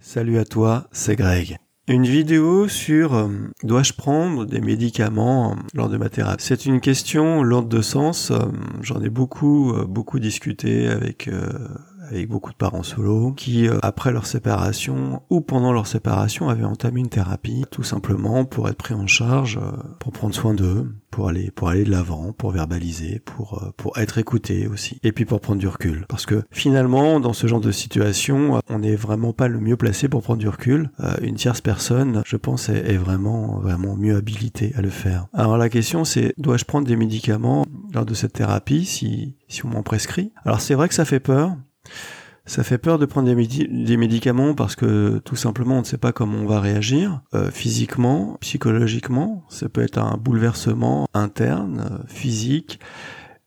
Salut à toi, c'est Greg. Une vidéo sur euh, dois-je prendre des médicaments euh, lors de ma thérapie? C'est une question lourde de sens. Euh, J'en ai beaucoup, beaucoup discuté avec avec beaucoup de parents solo qui, euh, après leur séparation ou pendant leur séparation, avaient entamé une thérapie tout simplement pour être pris en charge, euh, pour prendre soin d'eux, pour aller pour aller de l'avant, pour verbaliser, pour euh, pour être écouté aussi, et puis pour prendre du recul. Parce que finalement, dans ce genre de situation, on n'est vraiment pas le mieux placé pour prendre du recul. Une tierce personne, je pense, est vraiment vraiment mieux habilitée à le faire. Alors la question, c'est dois-je prendre des médicaments lors de cette thérapie si si on m'en prescrit? Alors c'est vrai que ça fait peur. Ça fait peur de prendre des, médi- des médicaments parce que tout simplement on ne sait pas comment on va réagir euh, physiquement, psychologiquement. Ça peut être un bouleversement interne, euh, physique,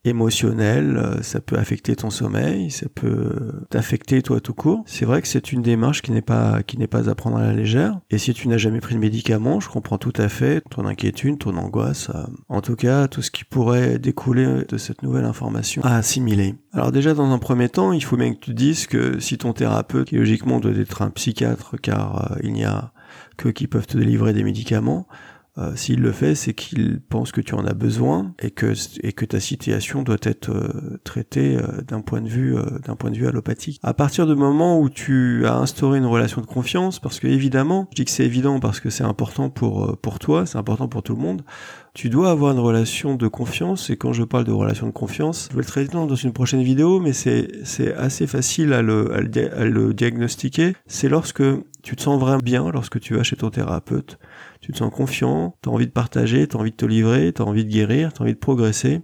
émotionnel. euh, ça peut affecter ton sommeil, ça peut t'affecter toi tout court. C'est vrai que c'est une démarche qui n'est pas qui n'est pas à prendre à la légère. Et si tu n'as jamais pris de médicaments, je comprends tout à fait ton inquiétude, ton angoisse. euh, en tout cas, tout ce qui pourrait découler de cette nouvelle information à assimiler. Alors déjà, dans un premier temps, il faut bien que tu dises que si ton thérapeute, qui logiquement doit être un psychiatre, car euh, il n'y a que qui peuvent te délivrer des médicaments, euh, s'il le fait, c'est qu'il pense que tu en as besoin et que et que ta situation doit être euh, traitée euh, d'un point de vue euh, d'un point de vue allopathique. À partir du moment où tu as instauré une relation de confiance, parce que évidemment, je dis que c'est évident parce que c'est important pour euh, pour toi, c'est important pour tout le monde. Tu dois avoir une relation de confiance et quand je parle de relation de confiance, je vais le traiter dans une prochaine vidéo, mais c'est c'est assez facile à le, à le à le diagnostiquer. C'est lorsque tu te sens vraiment bien, lorsque tu vas chez ton thérapeute, tu te sens confiant, tu as envie de partager, tu as envie de te livrer, tu as envie de guérir, tu as envie de progresser,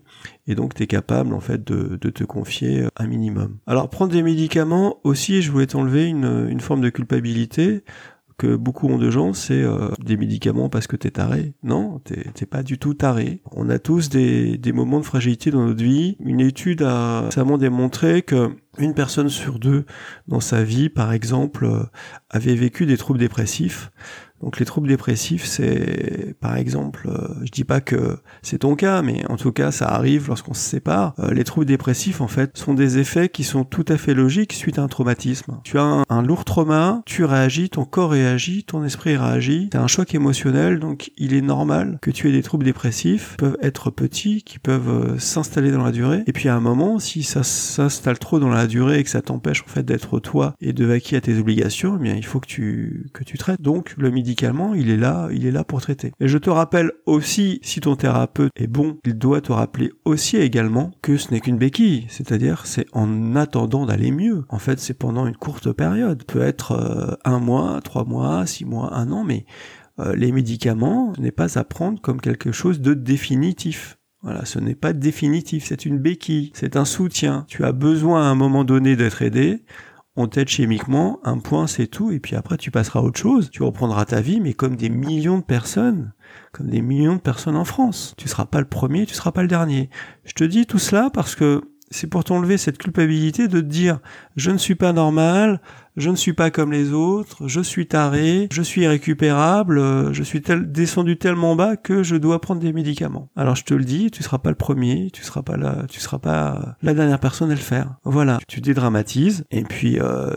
et donc tu es capable en fait de, te confier euh, un minimum. Alors prendre des médicaments aussi, je voulais t'enlever une forme de culpabilité que beaucoup ont de gens, c'est euh, des médicaments parce que t'es taré. Non, t'es pas du tout taré. On a tous des, des moments de fragilité dans notre vie. Une étude a récemment démontré que une personne sur deux dans sa vie, par exemple, euh, avait vécu des troubles dépressifs. Donc les troubles dépressifs, c'est par exemple, euh, je dis pas que c'est ton cas, mais en tout cas ça arrive lorsqu'on se sépare. Euh, les troubles dépressifs en fait sont des effets qui sont tout à fait logiques suite à un traumatisme. Tu as un, lourd trauma, tu réagis, ton corps réagit, ton esprit réagit, t'as un choc émotionnel, donc il est normal que tu aies des troubles dépressifs, peuvent être petits, qui peuvent euh, s'installer dans la durée. Et puis à un moment, si ça s'installe trop dans la durée et que ça t'empêche en fait d'être toi et de vaquer à tes obligations, eh bien il faut que tu que tu traites. Donc le il est là, il est là pour traiter. Et je te rappelle aussi, si ton thérapeute est bon, il doit te rappeler aussi également que ce n'est qu'une béquille, c'est-à-dire c'est en attendant d'aller mieux. En fait, c'est pendant une courte période, peut être euh, un mois, trois mois, six mois, un an, mais euh, les médicaments n'est pas à prendre comme quelque chose de définitif. Voilà, ce n'est pas définitif, c'est une béquille, c'est un soutien. Tu as besoin à un moment donné d'être aidé, on t'aide chimiquement, un point c'est tout, et puis après tu passeras à autre chose, tu reprendras ta vie, mais comme des millions de personnes, comme des millions de personnes en France. Tu seras pas le premier, tu seras pas le dernier. Je te dis tout cela parce que c'est pour t'enlever cette culpabilité de te dire je ne suis pas normal, je ne suis pas comme les autres, je suis taré, je suis irrécupérable, euh, je suis tel, descendu tellement bas que je dois prendre des médicaments. Alors je te le dis, tu seras pas le premier, tu seras pas la, tu seras pas la dernière personne à le faire. Voilà, tu dédramatises et puis euh,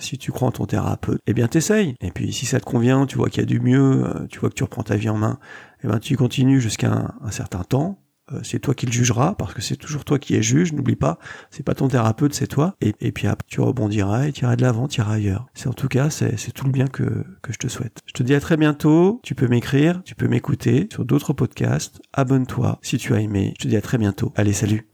si tu crois en ton thérapeute, eh bien t'essayes. Et puis si ça te convient, tu vois qu'il y a du mieux, euh, tu vois que tu reprends ta vie en main, eh ben tu continues jusqu'à un certain temps. Euh, c'est toi qui le jugeras parce que c'est toujours toi qui es juge, n'oublie pas, c'est pas ton thérapeute, c'est toi. Et, et puis après, tu rebondiras et tu iras de l'avant, tu iras ailleurs. C'est en tout cas, c'est c'est tout le bien que, que je te souhaite. Je te dis à très bientôt, tu peux m'écrire, tu peux m'écouter sur d'autres podcasts, abonne-toi si tu as aimé. Je te dis à très bientôt. Allez, salut